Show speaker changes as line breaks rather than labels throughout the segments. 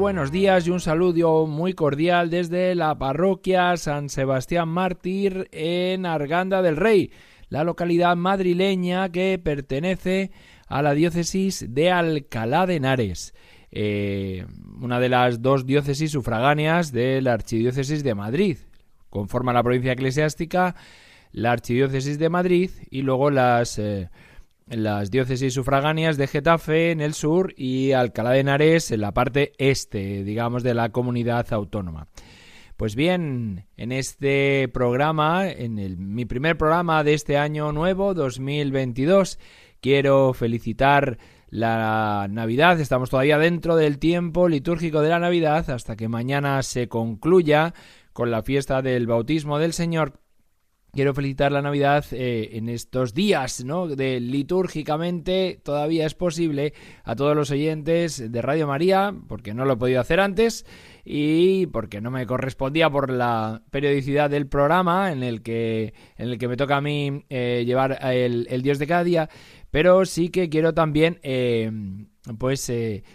Buenos días y un saludo muy cordial desde la parroquia San Sebastián Mártir en Arganda del Rey, la localidad madrileña que pertenece a la diócesis de Alcalá de Henares. Eh, una de las dos diócesis sufragáneas de la Archidiócesis de Madrid. Conforma la provincia eclesiástica la Archidiócesis de Madrid y luego las eh, las diócesis sufragáneas de Getafe en el sur y Alcalá de Henares en la parte este, digamos, de la comunidad autónoma. Pues bien, en este programa, en mi primer programa de este año nuevo, 2022, quiero felicitar la Navidad. Estamos todavía dentro del tiempo litúrgico de la Navidad hasta que mañana se concluya con la fiesta del bautismo del Señor Quiero felicitar la Navidad eh, en estos días, ¿no? De litúrgicamente todavía es posible a todos los oyentes de Radio María, porque no lo he podido hacer antes y porque no me correspondía por la periodicidad del programa en el que en el que me toca a mí eh, llevar el, el, Dios de cada día, pero sí que quiero también eh, pues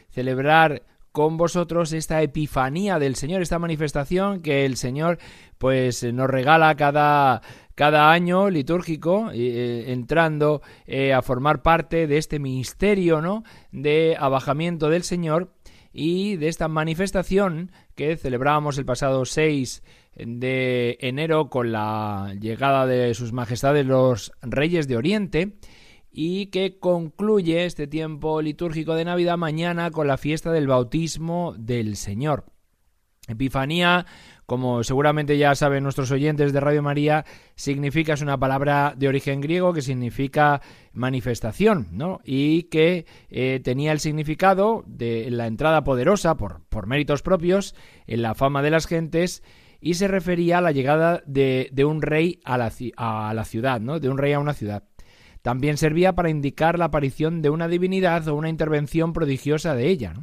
celebrar con vosotros esta epifanía del Señor, esta manifestación que el Señor pues nos regala cada cada año litúrgico, eh, entrando eh, a formar parte de este misterio ¿no? de abajamiento del Señor y de esta manifestación que celebrábamos el pasado 6 de enero con la llegada de sus majestades los reyes de Oriente y que concluye este tiempo litúrgico de Navidad mañana con la fiesta del bautismo del Señor. Epifanía como seguramente ya saben nuestros oyentes de Radio María, significa, es una palabra de origen griego que significa manifestación, ¿no? Y que eh, tenía el significado de la entrada poderosa por, por méritos propios en la fama de las gentes y se refería a la llegada de, de un rey a la, a la ciudad, ¿no? De un rey a una ciudad. También servía para indicar la aparición de una divinidad o una intervención prodigiosa de ella.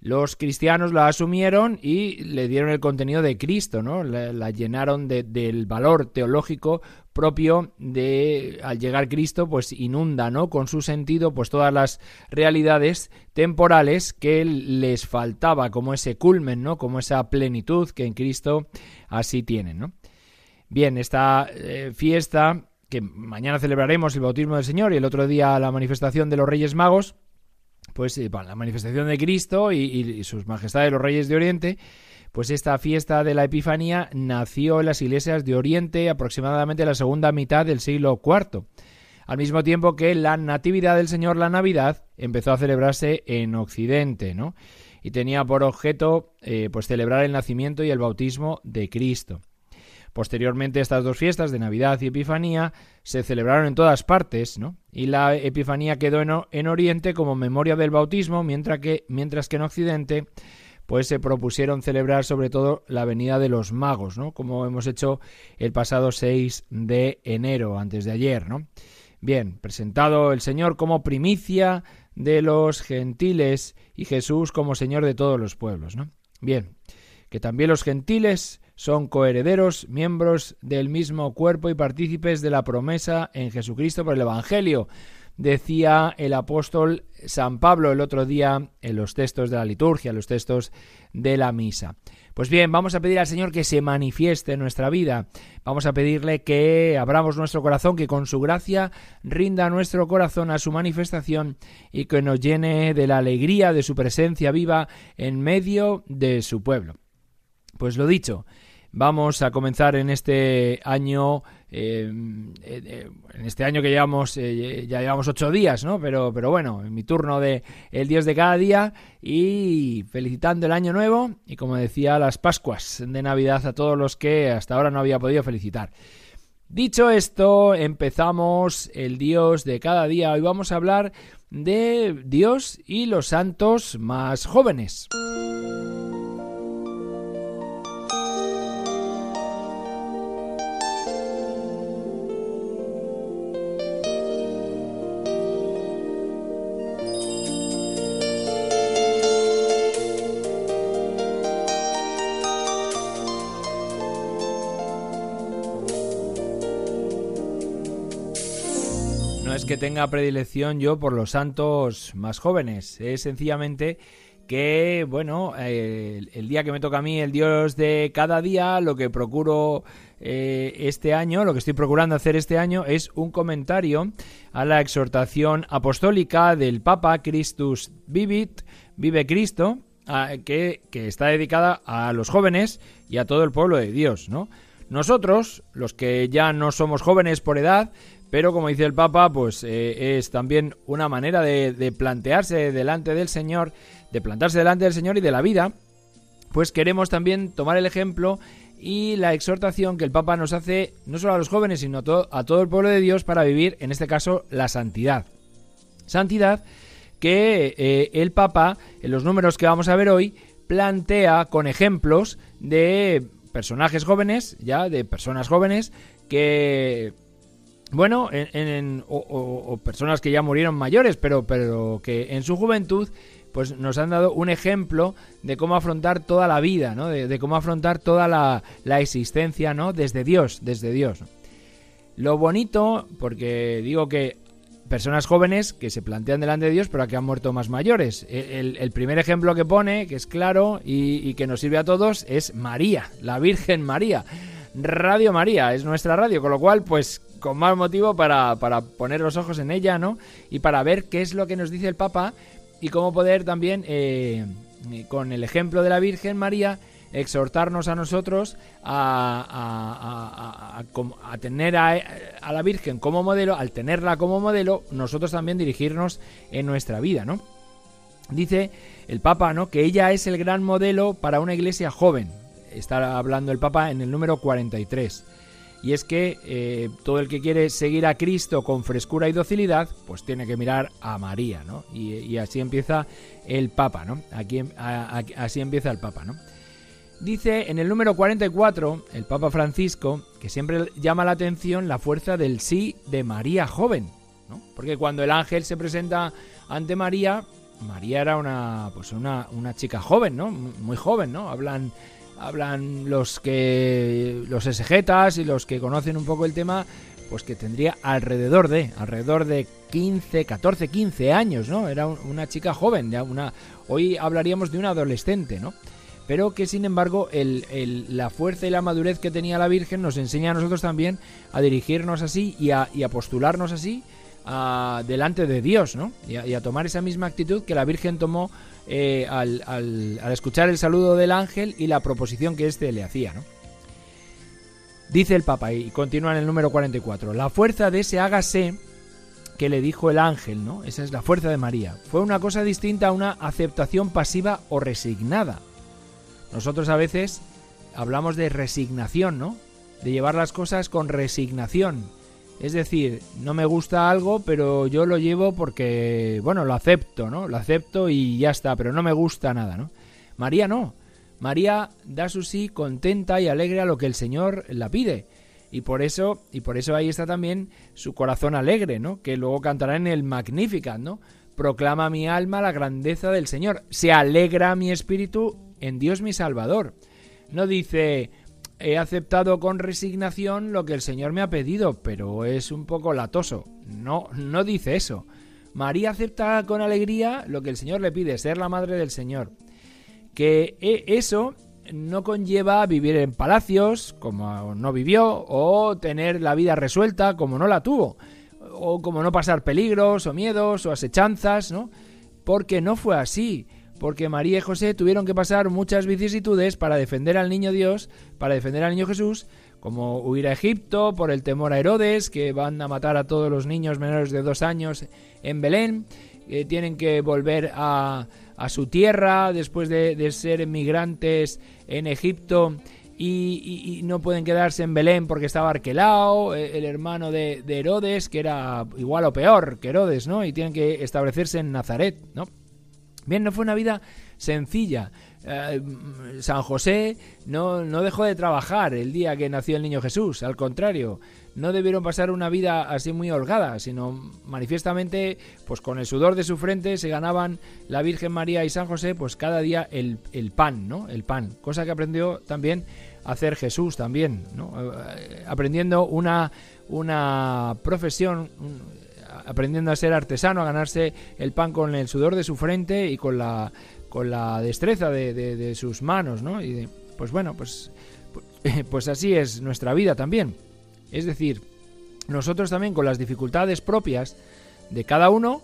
Los cristianos la asumieron y le dieron el contenido de Cristo, ¿no? La, llenaron del valor teológico propio de al llegar Cristo pues inunda no con su sentido pues todas las realidades temporales que les faltaba como ese culmen no como esa plenitud que en Cristo así tienen bien esta eh, fiesta que mañana celebraremos el bautismo del Señor y el otro día la manifestación de los Reyes Magos pues eh, la manifestación de Cristo y, sus majestades los reyes de Oriente, pues esta fiesta de la Epifanía nació en las iglesias de Oriente aproximadamente en la segunda mitad del siglo IV, al mismo tiempo que la Natividad del Señor, la Navidad, empezó a celebrarse en Occidente, ¿no? Y tenía por objeto eh, pues celebrar el nacimiento y el bautismo de Cristo. Posteriormente estas dos fiestas de Navidad y Epifanía se celebraron en todas partes, ¿no? Y la Epifanía quedó en, Oriente como memoria del bautismo, mientras que, mientras que en Occidente pues se propusieron celebrar sobre todo la venida de los magos, ¿no? Como hemos hecho el pasado 6 de enero, antes de ayer, ¿no? Bien, presentado el Señor como primicia de los gentiles y Jesús como Señor de todos los pueblos, ¿no? Bien, que también los gentiles son coherederos, miembros del mismo cuerpo y partícipes de la promesa en Jesucristo por el Evangelio, decía el apóstol San Pablo el otro día en los textos de la liturgia, en los textos de la misa. Pues bien, vamos a pedir al Señor que se manifieste en nuestra vida. Vamos a pedirle que abramos nuestro corazón, que con su gracia rinda nuestro corazón a su manifestación y que nos llene de la alegría de su presencia viva en medio de su pueblo. Pues lo dicho, vamos a comenzar en este año, eh, eh, en este año que llevamos, eh, ya llevamos ocho días, ¿no? Pero, pero bueno, en mi turno de el Dios de cada día y felicitando el año nuevo y como decía, las Pascuas de Navidad a todos los que hasta ahora no había podido felicitar. Dicho esto, empezamos el Dios de cada día. Hoy vamos a hablar de Dios y los santos más jóvenes. Que tenga predilección yo por los santos más jóvenes. Es sencillamente que, bueno, el día que me toca a mí, el Dios de cada día, lo que procuro eh, este año, lo que estoy procurando hacer este año es un comentario a la exhortación apostólica del Papa Christus Vivit, Vive Cristo, que, que está dedicada a los jóvenes y a todo el pueblo de Dios, ¿no? Nosotros, los que ya no somos jóvenes por edad, pero como dice el Papa, pues eh, es también una manera de, plantearse delante del Señor, de plantarse delante del Señor y de la vida, pues queremos también tomar el ejemplo y la exhortación que el Papa nos hace no solo a los jóvenes, sino a todo, a todo el pueblo de Dios para vivir, en este caso, la santidad. Santidad que eh, el Papa, en los números que vamos a ver hoy, plantea con ejemplos de personajes jóvenes, ya de personas jóvenes, que bueno, en, o, personas que ya murieron mayores, pero, pero que en su juventud pues nos han dado un ejemplo de cómo afrontar toda la vida, ¿no? De, cómo afrontar toda la, existencia, ¿no? Desde Dios, desde Dios. Lo bonito, porque digo que personas jóvenes que se plantean delante de Dios, pero que han muerto más mayores. E, el, primer ejemplo que pone, que es claro y, y, que nos sirve a todos, es María, la Virgen María. Radio María es nuestra radio, con lo cual, pues con más motivo para, poner los ojos en ella, ¿no? Y para ver qué es lo que nos dice el Papa y cómo poder también, eh, con el ejemplo de la Virgen María, exhortarnos a nosotros a, a, tener a, a, la Virgen como modelo, al tenerla como modelo, nosotros también dirigirnos en nuestra vida, ¿no? Dice el Papa, ¿no? Que ella es el gran modelo para una iglesia joven. Está hablando el Papa en el número 43 y es que eh, todo el que quiere seguir a Cristo con frescura y docilidad, pues tiene que mirar a María, ¿no? Y, así empieza el Papa, ¿no? Aquí, así empieza el Papa, ¿no? Dice en el número 44, el Papa Francisco, que siempre llama la atención la fuerza del sí de María joven, ¿no? Porque cuando el ángel se presenta ante María, María era una, pues una, una chica joven, ¿no? Muy joven, ¿no? Hablan hablan los que los exegetas y los que conocen un poco el tema, pues que tendría alrededor de alrededor de 15, 14, 15 años, ¿no? Era una chica joven, ya una hoy hablaríamos de una adolescente, ¿no? Pero que sin embargo el, la fuerza y la madurez que tenía la Virgen nos enseña a nosotros también a dirigirnos así y a, y a postularnos así delante de Dios, ¿no? Y a, tomar esa misma actitud que la Virgen tomó eh, al, al, escuchar el saludo del ángel y la proposición que éste le hacía. ¿no? Dice el Papa, y continúa en el número 44, la fuerza de ese hágase que le dijo el ángel, ¿no? Esa es la fuerza de María. Fue una cosa distinta a una aceptación pasiva o resignada. Nosotros a veces hablamos de resignación, ¿no? De llevar las cosas con resignación. Es decir, no me gusta algo, pero yo lo llevo porque, bueno, lo acepto, ¿no? Lo acepto y ya está, pero no me gusta nada, ¿no? María no. María da su sí contenta y alegre a lo que el Señor la pide. Y por eso, y por eso ahí está también su corazón alegre, ¿no? Que luego cantará en el Magnificat, ¿no? Proclama mi alma la grandeza del Señor. Se alegra mi espíritu en Dios mi Salvador. No dice, he aceptado con resignación lo que el Señor me ha pedido, pero es un poco latoso. No, no dice eso. María acepta con alegría lo que el Señor le pide, ser la madre del Señor. Que e, eso no conlleva vivir en palacios, como no vivió, o tener la vida resuelta, como no la tuvo, o como no pasar peligros, o miedos, o asechanzas, ¿no? Porque no fue así. Porque María y José tuvieron que pasar muchas vicisitudes para defender al niño Dios, para defender al niño Jesús, como huir a Egipto por el temor a Herodes, que van a matar a todos los niños menores de dos años en Belén, que tienen que volver a, su tierra después de, ser emigrantes en Egipto y, no pueden quedarse en Belén porque estaba Arquelao, eh, el hermano de, de, Herodes, que era igual o peor que Herodes, ¿no? Y tienen que establecerse en Nazaret, ¿no? Bien, no fue una vida sencilla. Eh, San José no, no dejó de trabajar el día que nació el niño Jesús, al contrario, no debieron pasar una vida así muy holgada, sino manifiestamente, pues con el sudor de su frente se ganaban la Virgen María y San José, pues cada día el, el pan, ¿no? El pan, cosa que aprendió también a hacer Jesús también, ¿no? Eh, aprendiendo una, una profesión, aprendiendo a ser artesano, a ganarse el pan con el sudor de su frente y con la, con la destreza de, sus manos, ¿no? Y pues bueno, pues, pues así es nuestra vida también. Es decir, nosotros también con las dificultades propias de cada uno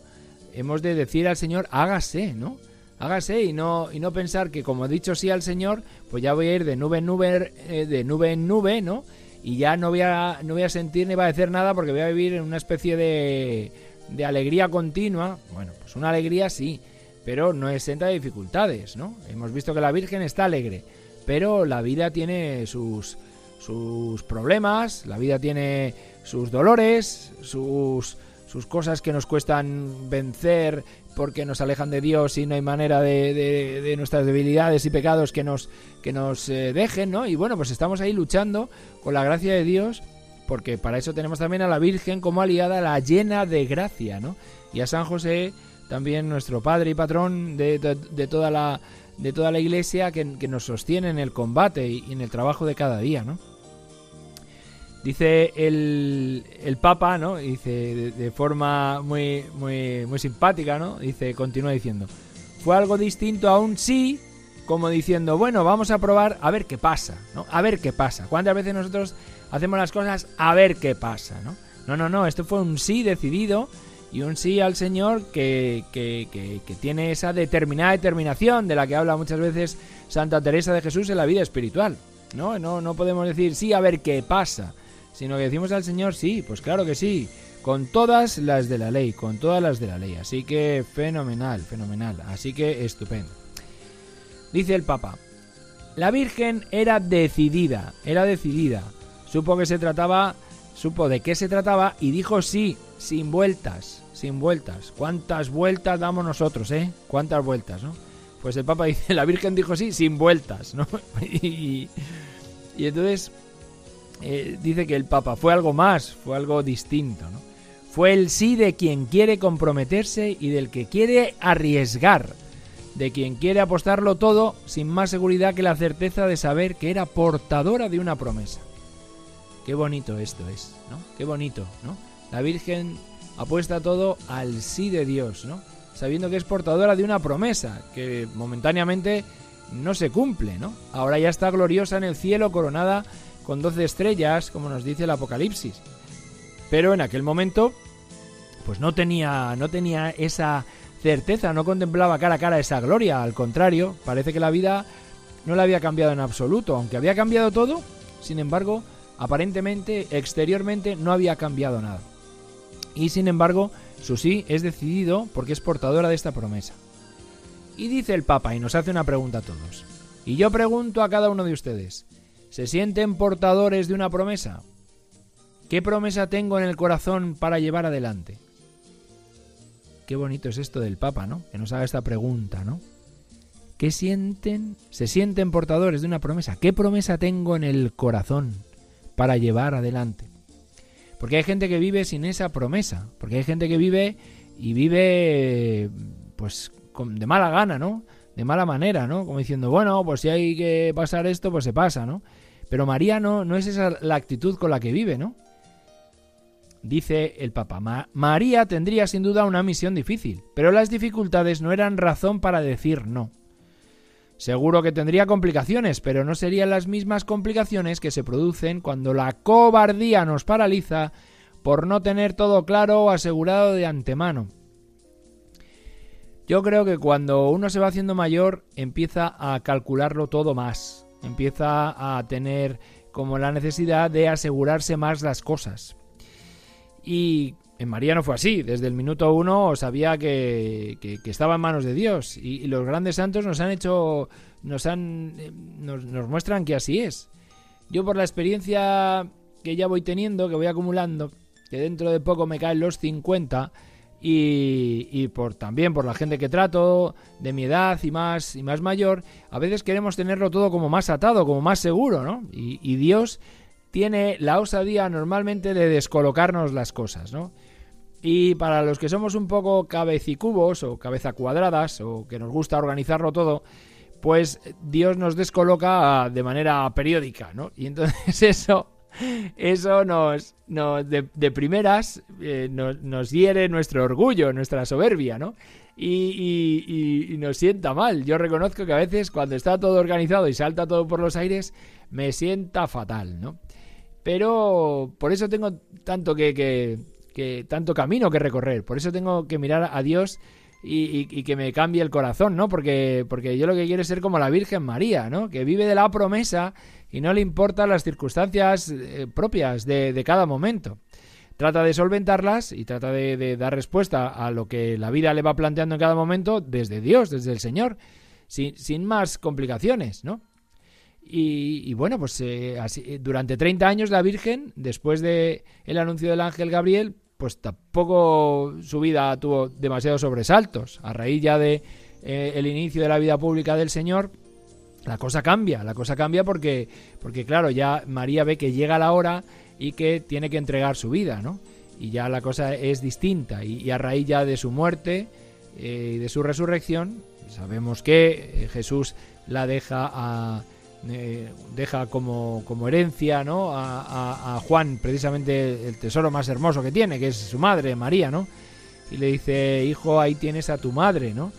hemos de decir al Señor, hágase, ¿no? Hágase y no, y no pensar que como he dicho sí al Señor, pues ya voy a ir de nube en nube, eh, de nube en nube, ¿no? Y ya no voy a, no voy a sentir ni decir nada porque voy a vivir en una especie de, de alegría continua. Bueno, pues una alegría sí, pero no exenta de dificultades, ¿no? Hemos visto que la Virgen está alegre, pero la vida tiene sus, sus problemas, la vida tiene sus dolores, sus, sus cosas que nos cuestan vencer porque nos alejan de Dios y no hay manera de, de, nuestras debilidades y pecados que nos, que nos eh, dejen, ¿no? Y bueno, pues estamos ahí luchando con la gracia de Dios, porque para eso tenemos también a la Virgen como aliada, la llena de gracia, ¿no? Y a San José, también nuestro Padre y Patrón de, de, toda, la, de toda la Iglesia, que, que, nos sostiene en el combate y en el trabajo de cada día, ¿no? Dice el, el Papa, ¿no? Dice de, forma muy, muy, muy simpática, ¿no? Dice, continúa diciendo, fue algo distinto a un sí, como diciendo, bueno, vamos a probar a ver qué pasa, ¿no? A ver qué pasa. ¿Cuántas veces nosotros hacemos las cosas a ver qué pasa, ¿no? No, no, no, esto fue un sí decidido y un sí al Señor que, que, que, que tiene esa determinada determinación de la que habla muchas veces Santa Teresa de Jesús en la vida espiritual. ¿no? No, no podemos decir sí a ver qué pasa, sino que decimos al Señor, sí, pues claro que sí, con todas las de la ley, con todas las de la ley. Así que fenomenal, fenomenal, así que estupendo. Dice el Papa, la Virgen era decidida, era decidida, supo que se trataba, supo de qué se trataba y dijo sí, sin vueltas, sin vueltas. ¿Cuántas vueltas damos nosotros, eh? ¿Cuántas vueltas, no? Pues el Papa dice, la Virgen dijo sí, sin vueltas, ¿no? y, y entonces eh, dice que el Papa fue algo más, fue algo distinto. ¿no? Fue el sí de quien quiere comprometerse y del que quiere arriesgar, de quien quiere apostarlo todo sin más seguridad que la certeza de saber que era portadora de una promesa. Qué bonito esto es, ¿no? Qué bonito, ¿no? La Virgen apuesta todo al sí de Dios, ¿no? Sabiendo que es portadora de una promesa que momentáneamente no se cumple, ¿no? Ahora ya está gloriosa en el cielo coronada con doce estrellas, como nos dice el Apocalipsis. Pero en aquel momento, pues no tenía, no tenía esa certeza, no contemplaba cara a cara esa gloria. Al contrario, parece que la vida no la había cambiado en absoluto. Aunque había cambiado todo, sin embargo, aparentemente, exteriormente, no había cambiado nada. Y sin embargo, su sí es decidido porque es portadora de esta promesa. Y dice el Papa y nos hace una pregunta a todos. Y yo pregunto a cada uno de ustedes, ¿Se sienten portadores de una promesa? ¿Qué promesa tengo en el corazón para llevar adelante? Qué bonito es esto del Papa, ¿no? Que nos haga esta pregunta, ¿no? ¿Qué sienten? ¿Se sienten portadores de una promesa? ¿Qué promesa tengo en el corazón para llevar adelante? Porque hay gente que vive sin esa promesa, porque hay gente que vive y vive pues de mala gana, ¿no? De mala manera, ¿no? Como diciendo, bueno, pues si hay que pasar esto, pues se pasa, ¿no? Pero María no, no es esa la actitud con la que vive, ¿no? Dice el Papa, María tendría sin duda una misión difícil, pero las dificultades no eran razón para decir no. Seguro que tendría complicaciones, pero no serían las mismas complicaciones que se producen cuando la cobardía nos paraliza por no tener todo claro o asegurado de antemano. Yo creo que cuando uno se va haciendo mayor empieza a calcularlo todo más, empieza a tener como la necesidad de asegurarse más las cosas. Y en María no fue así, desde el minuto uno sabía que, estaba en manos de Dios y, los grandes santos nos han hecho, nos han, eh, nos, nos muestran que así es. Yo por la experiencia que ya voy teniendo, que voy acumulando, que dentro de poco me caen los 50, y, por también por la gente que trato de mi edad y más y más mayor a veces queremos tenerlo todo como más atado como más seguro no y, Dios tiene la osadía normalmente de descolocarnos las cosas no y para los que somos un poco cabecicubos o cabeza cuadradas o que nos gusta organizarlo todo pues Dios nos descoloca de manera periódica no y entonces eso eso nos, de, primeras eh, nos, hiere nuestro orgullo, nuestra soberbia, ¿no? Y, nos sienta mal. Yo reconozco que a veces cuando está todo organizado y salta todo por los aires, me sienta fatal, ¿no? Pero por eso tengo tanto que, que, tanto camino que recorrer, por eso tengo que mirar a Dios y, que me cambie el corazón, ¿no? Porque, porque yo lo que quiero es ser como la Virgen María, ¿no? Que vive de la promesa y no le importan las circunstancias eh, propias de, cada momento. Trata de solventarlas y trata de, dar respuesta a lo que la vida le va planteando en cada momento desde Dios, desde el Señor, sin, más complicaciones, ¿no? Y, bueno, pues eh, así, durante 30 años la Virgen, después de el anuncio del ángel Gabriel, pues tampoco su vida tuvo demasiados sobresaltos. A raíz ya de eh, el inicio de la vida pública del Señor, la cosa cambia, la cosa cambia porque, porque claro, ya María ve que llega la hora y que tiene que entregar su vida, ¿no? Y ya la cosa es distinta y, a raíz ya de su muerte eh, y de su resurrección, sabemos que eh, Jesús la deja a, eh, deja como, como, herencia ¿no? A, Juan precisamente el tesoro más hermoso que tiene, que es su madre, María, ¿no? Y le dice, hijo, ahí tienes a tu madre, ¿no?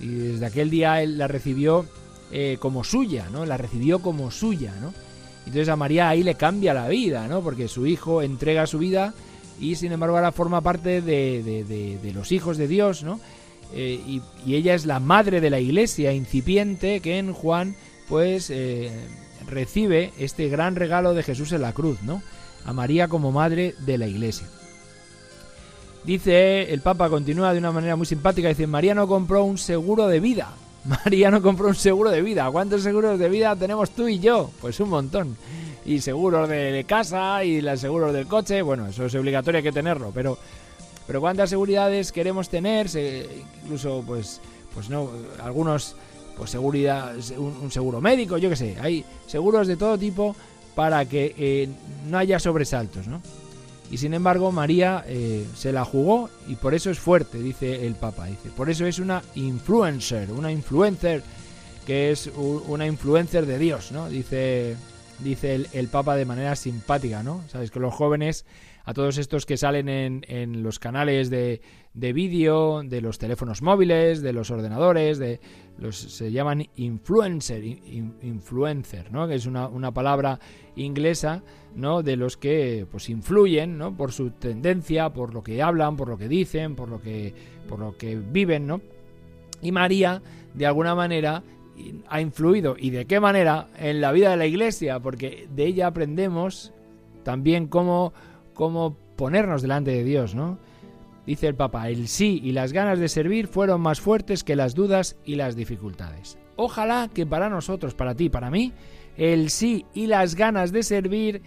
Y desde aquel día él la recibió eh, como suya, ¿no? La recibió como suya, ¿no? Entonces a María ahí le cambia la vida, ¿no? Porque su hijo entrega su vida y sin embargo ahora forma parte de, los hijos de Dios, ¿no? Eh, y, ella es la madre de la iglesia incipiente que en Juan pues eh, recibe este gran regalo de Jesús en la cruz, ¿no? A María como madre de la iglesia. Dice, el Papa continúa de una manera muy simpática, dice, María no compró un seguro de vida, María no compró un seguro de vida. ¿Cuántos seguros de vida tenemos tú y yo? Pues un montón. Y seguros de casa y los seguros del coche. Bueno, eso es obligatorio, que tenerlo. Pero, pero ¿cuántas seguridades queremos tener? incluso, pues, pues no, algunos, pues seguridad, un, seguro médico, yo qué sé. Hay seguros de todo tipo para que eh, no haya sobresaltos, ¿no? Y sin embargo, María eh, se la jugó y por eso es fuerte, dice el Papa. Dice, por eso es una influencer, una influencer que es una influencer de Dios, ¿no? Dice, dice el, Papa de manera simpática, ¿no? Sabes que los jóvenes, a todos estos que salen en, los canales de, de vídeo, de los teléfonos móviles, de los ordenadores, de los se llaman influencer, influencer, ¿no? Que es una, una palabra inglesa ¿no? de los que pues influyen ¿no? por su tendencia, por lo que hablan, por lo que dicen, por lo que, por lo que viven, ¿no? Y María, de alguna manera, ha influido, y de qué manera, en la vida de la iglesia, porque de ella aprendemos también cómo, cómo ponernos delante de Dios, ¿no? Dice el Papa, el sí y las ganas de servir fueron más fuertes que las dudas y las dificultades. Ojalá que para nosotros, para ti, para mí, el sí y las ganas de servir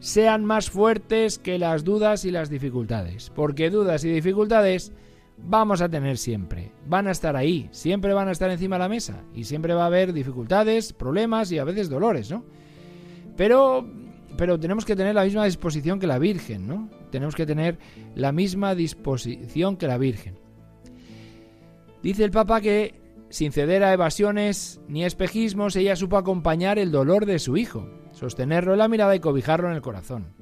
sean más fuertes que las dudas y las dificultades. Porque dudas y dificultades vamos a tener siempre. Van a estar ahí, siempre van a estar encima de la mesa. Y siempre va a haber dificultades, problemas y a veces dolores, ¿no? Pero, pero tenemos que tener la misma disposición que la Virgen, ¿no? Tenemos que tener la misma disposición que la Virgen. Dice el Papa que sin ceder a evasiones ni espejismos, ella supo acompañar el dolor de su hijo, sostenerlo en la mirada y cobijarlo en el corazón.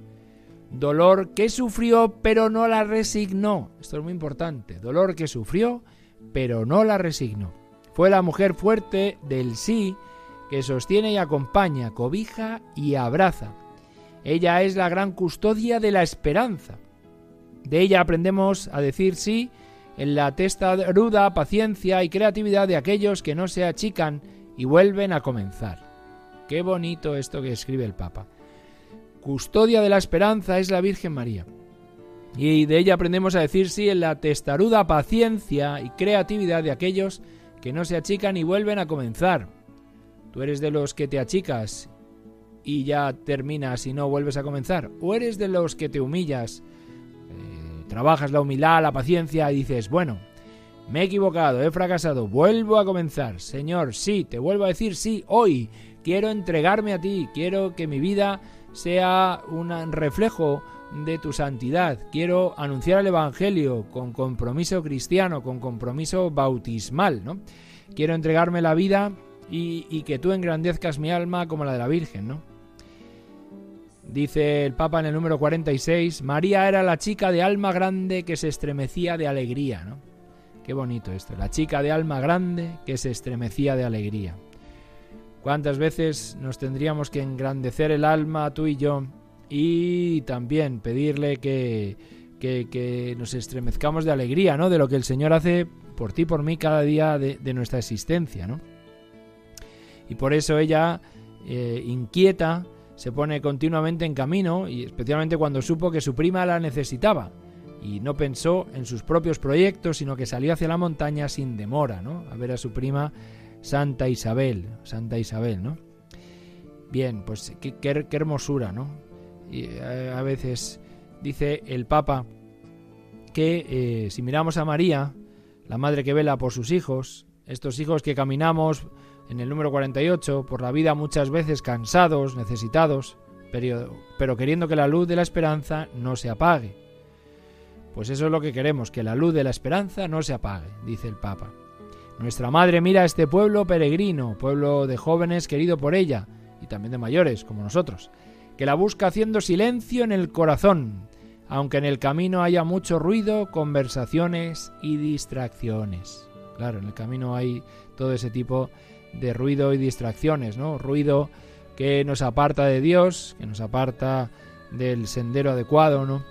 Dolor que sufrió pero no la resignó. Esto es muy importante. Dolor que sufrió pero no la resignó. Fue la mujer fuerte del sí que sostiene y acompaña, cobija y abraza. Ella es la gran custodia de la esperanza. De ella aprendemos a decir sí en la testaruda paciencia y creatividad de aquellos que no se achican y vuelven a comenzar. Qué bonito esto que escribe el Papa. Custodia de la esperanza es la Virgen María. Y de ella aprendemos a decir sí en la testaruda paciencia y creatividad de aquellos que no se achican y vuelven a comenzar. Tú eres de los que te achicas y ya terminas y no vuelves a comenzar. O eres de los que te humillas, eh, trabajas la humildad, la paciencia y dices, bueno, me he equivocado, he fracasado, vuelvo a comenzar. Señor, sí, te vuelvo a decir sí, hoy quiero entregarme a ti, quiero que mi vida sea un reflejo de tu santidad. Quiero anunciar el Evangelio con compromiso cristiano, con compromiso bautismal, ¿no? Quiero entregarme la vida y, que tú engrandezcas mi alma como la de la Virgen, ¿no? Dice el Papa en el número 46, María era la chica de alma grande que se estremecía de alegría, ¿no? Qué bonito esto, la chica de alma grande que se estremecía de alegría. ¿Cuántas veces nos tendríamos que engrandecer el alma tú y yo y también pedirle que, que, nos estremezcamos de alegría, ¿no? De lo que el Señor hace por ti, por mí, cada día de, nuestra existencia, ¿no? Y por eso ella, eh, inquieta, se pone continuamente en camino, y especialmente cuando supo que su prima la necesitaba, y no pensó en sus propios proyectos, sino que salió hacia la montaña sin demora, ¿no? A ver a su prima Santa Isabel, Santa Isabel, ¿no? Bien, pues qué, qué hermosura, ¿no? Y eh, a veces dice el Papa que eh, si miramos a María, la madre que vela por sus hijos, estos hijos que caminamos en el número 48 por la vida muchas veces cansados, necesitados, pero, queriendo que la luz de la esperanza no se apague. Pues eso es lo que queremos, que la luz de la esperanza no se apague, dice el Papa. Nuestra madre mira a este pueblo peregrino, pueblo de jóvenes querido por ella, y también de mayores, como nosotros, que la busca haciendo silencio en el corazón, aunque en el camino haya mucho ruido, conversaciones y distracciones. Claro, en el camino hay todo ese tipo de ruido y distracciones, ¿no? Ruido que nos aparta de Dios, que nos aparta del sendero adecuado, ¿no?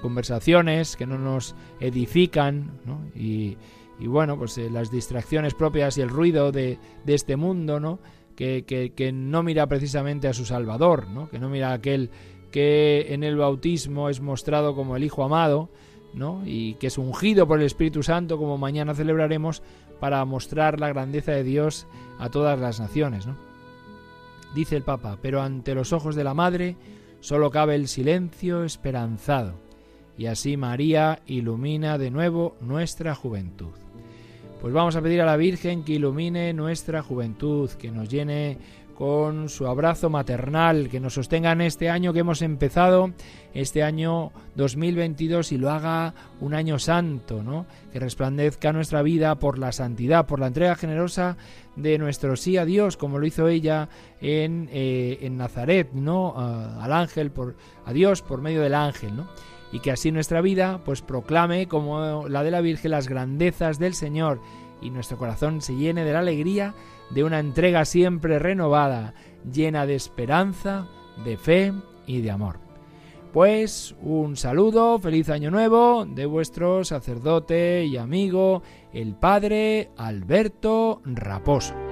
Conversaciones que no nos edifican, ¿no? Y, bueno, pues eh, las distracciones propias y el ruido de, de este mundo, ¿no? que, no mira precisamente a su Salvador, ¿no? que no mira a aquel que en el bautismo es mostrado como el Hijo amado, ¿no? y que es ungido por el Espíritu Santo, como mañana celebraremos, para mostrar la grandeza de Dios a todas las naciones. ¿no? Dice el Papa, pero ante los ojos de la Madre solo cabe el silencio esperanzado, y así María ilumina de nuevo nuestra juventud. Pues vamos a pedir a la Virgen que ilumine nuestra juventud, que nos llene con su abrazo maternal, que nos sostenga en este año que hemos empezado, este año 2022 y lo haga un año santo, ¿no? Que resplandezca nuestra vida por la santidad, por la entrega generosa de nuestro sí a Dios, como lo hizo ella en, eh, en Nazaret, ¿no? al ángel, por, a Dios por medio del ángel, ¿no? y que así nuestra vida pues proclame como la de la Virgen las grandezas del Señor y nuestro corazón se llene de la alegría de una entrega siempre renovada, llena de esperanza, de fe y de amor. Pues un saludo, feliz año nuevo de vuestro sacerdote y amigo, el padre Alberto Raposo.